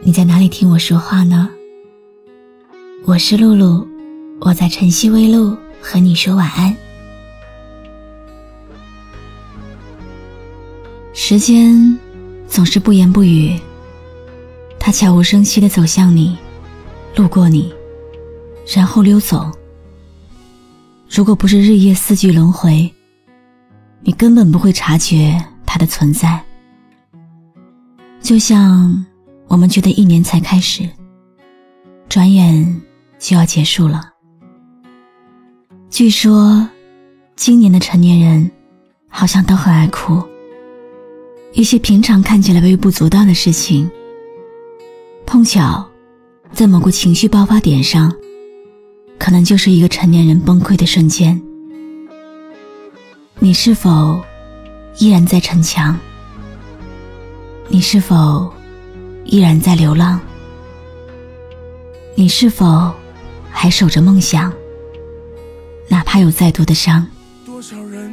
你在哪里听我说话呢？我是露露，我在晨曦微露和你说晚安。时间总是不言不语，它悄无声息的走向你，路过你，然后溜走。如果不是日夜四季轮回，你根本不会察觉它的存在。就像我们觉得一年才开始，转眼就要结束了。据说，今年的成年人好像都很爱哭。一些平常看起来微不足道的事情，碰巧在某个情绪爆发点上，可能就是一个成年人崩溃的瞬间。你是否依然在逞强？你是否依然在流浪？你是否还守着梦想？哪怕有再多的伤。多少人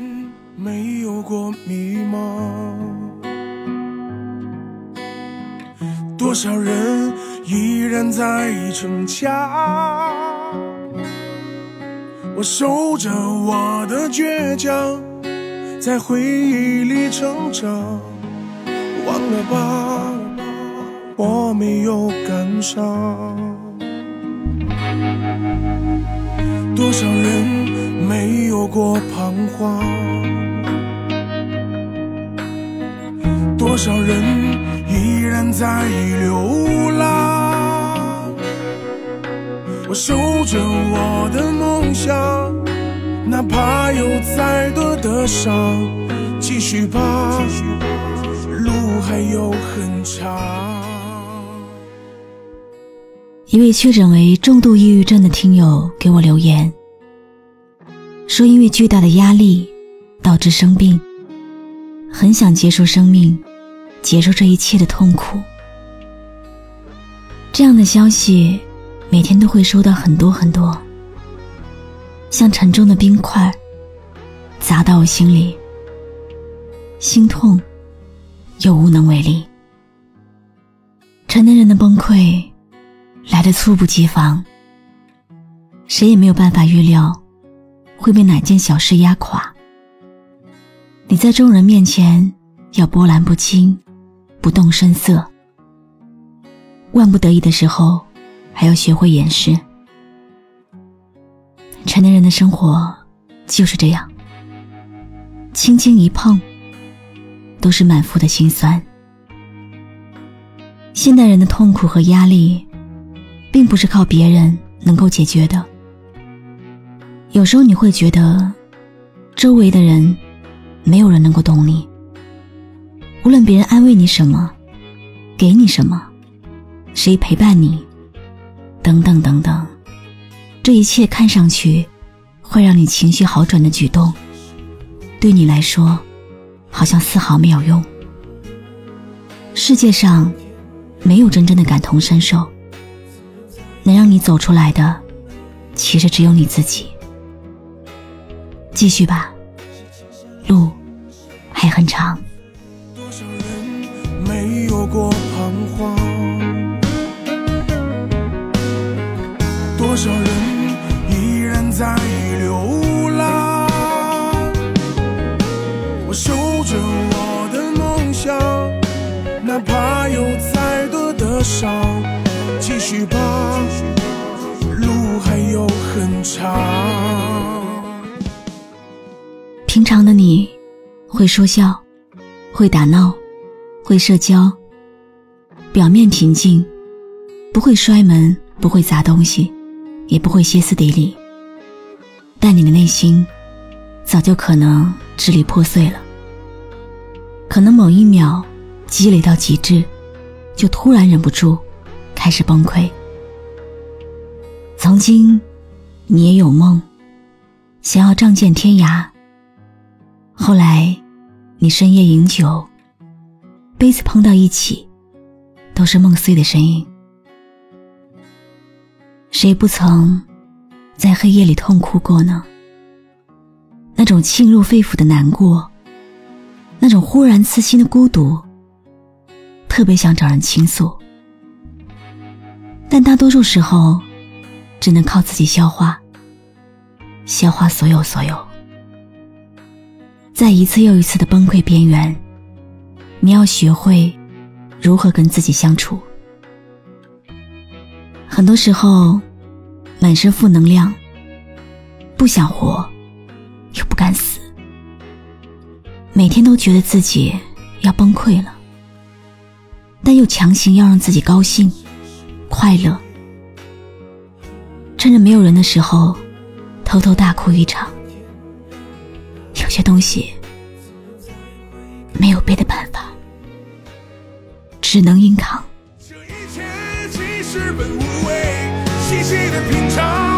没有过迷茫？多少人依然在逞强？我守着我的倔强，在回忆里成长。忘了吧，我没有感伤。多少人没有过彷徨？多少人依然在流浪？我守着我的梦想，哪怕有再多的伤，继续吧。路还有很长。一位确诊为重度抑郁症的听友给我留言，说因为巨大的压力导致生病，很想结束生命，结束这一切的痛苦。这样的消息每天都会收到很多很多，像沉重的冰块砸到我心里，心痛。又无能为力。成年人的崩溃来的猝不及防，谁也没有办法预料会被哪件小事压垮。你在众人面前要波澜不惊，不动声色，万不得已的时候还要学会掩饰。成年人的生活就是这样，轻轻一碰。都是满腹的心酸。现代人的痛苦和压力，并不是靠别人能够解决的。有时候你会觉得，周围的人，没有人能够懂你。无论别人安慰你什么，给你什么，谁陪伴你，等等等等，这一切看上去会让你情绪好转的举动，对你来说。好像丝毫没有用。世界上没有真正的感同身受，能让你走出来的，其实只有你自己。继续吧，路还很长。多少人没有过彷徨？多少人依然在流浪？我守。着我的梦想，哪怕有再多的伤，续吧，路还有很长。平常的你，会说笑，会打闹，会社交，表面平静，不会摔门，不会砸东西，也不会歇斯底里。但你的内心，早就可能支离破碎了。可能某一秒积累到极致，就突然忍不住开始崩溃。曾经，你也有梦，想要仗剑天涯。后来，你深夜饮酒，杯子碰到一起，都是梦碎的声音。谁不曾在黑夜里痛哭过呢？那种沁入肺腑的难过，那种忽然刺心的孤独，特别想找人倾诉，但大多数时候，只能靠自己消化，消化所有所有。在一次又一次的崩溃边缘，你要学会如何跟自己相处。很多时候，满身负能量，不想活，又不敢死，每天都觉得自己要崩溃了，但又强行要让自己高兴、快乐，趁着没有人的时候，偷偷大哭一场。有些东西没有别的办法，只能硬扛。这一切其实本无味，细细的品尝，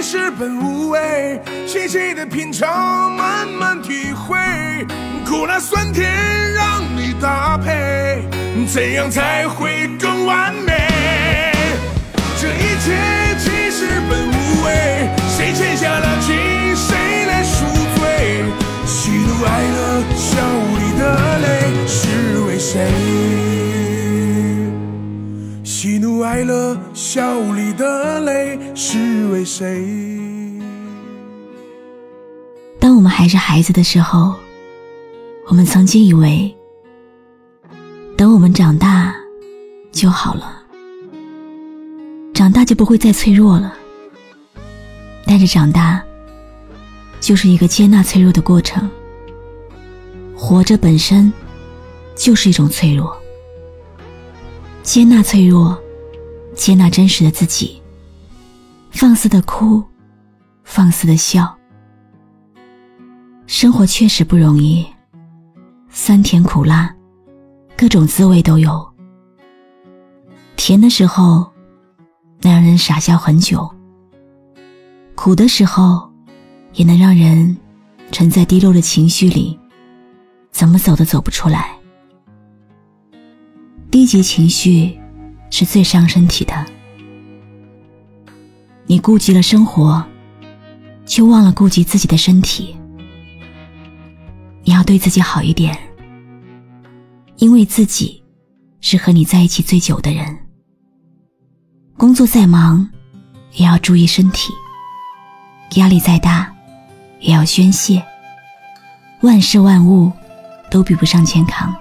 其实本无味，细细的品尝，慢慢体会，苦辣酸甜让你搭配，怎样才会更完美？这一切其实本无味，谁欠下了情，谁来赎罪？喜怒哀乐，笑里的泪，是为谁？喜怒哀乐，笑里的泪，是为谁？当我们还是孩子的时候，我们曾经以为，等我们长大就好了，长大就不会再脆弱了。但是长大，就是一个接纳脆弱的过程。活着本身就是一种脆弱，接纳脆弱，接纳真实的自己，放肆的哭，放肆的笑。生活确实不容易，酸甜苦辣，各种滋味都有。甜的时候，能让人傻笑很久；苦的时候，也能让人沉在低落的情绪里，怎么走都走不出来。低级情绪是最伤身体的。你顾及了生活，却忘了顾及自己的身体。你要对自己好一点，因为自己是和你在一起最久的人。工作再忙，也要注意身体；压力再大，也要宣泄。万事万物都比不上健康。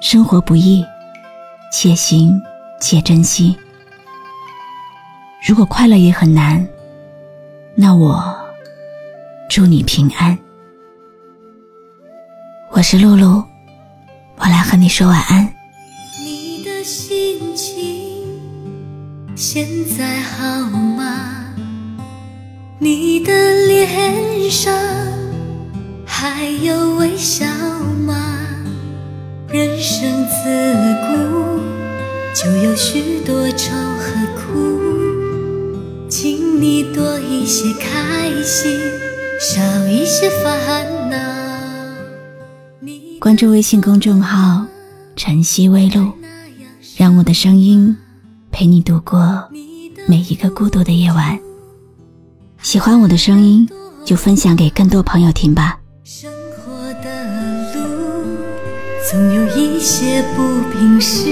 生活不易，且行且珍惜。如果快乐也很难，那我祝你平安。我是露露，我来和你说晚安。你的心情现在好吗？你的脸上还有微笑吗？有许多愁和苦，请你多一些开心，少一些烦恼。关注微信公众号“晨曦微露”，让我的声音陪你度过每一个孤独的夜晚。喜欢我的声音，就分享给更多朋友听吧。生活的路总有一些不平事，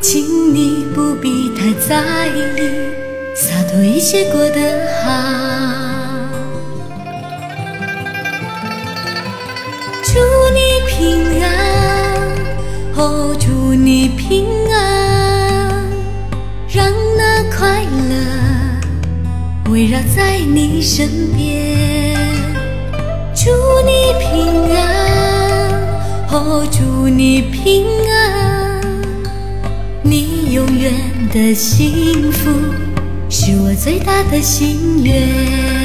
请你不必太在意，洒脱一些过得好。祝你平安，哦，祝你平安，让那快乐围绕在你身边。祝你平安，哦，祝你平安，永远的幸福是我最大的心愿。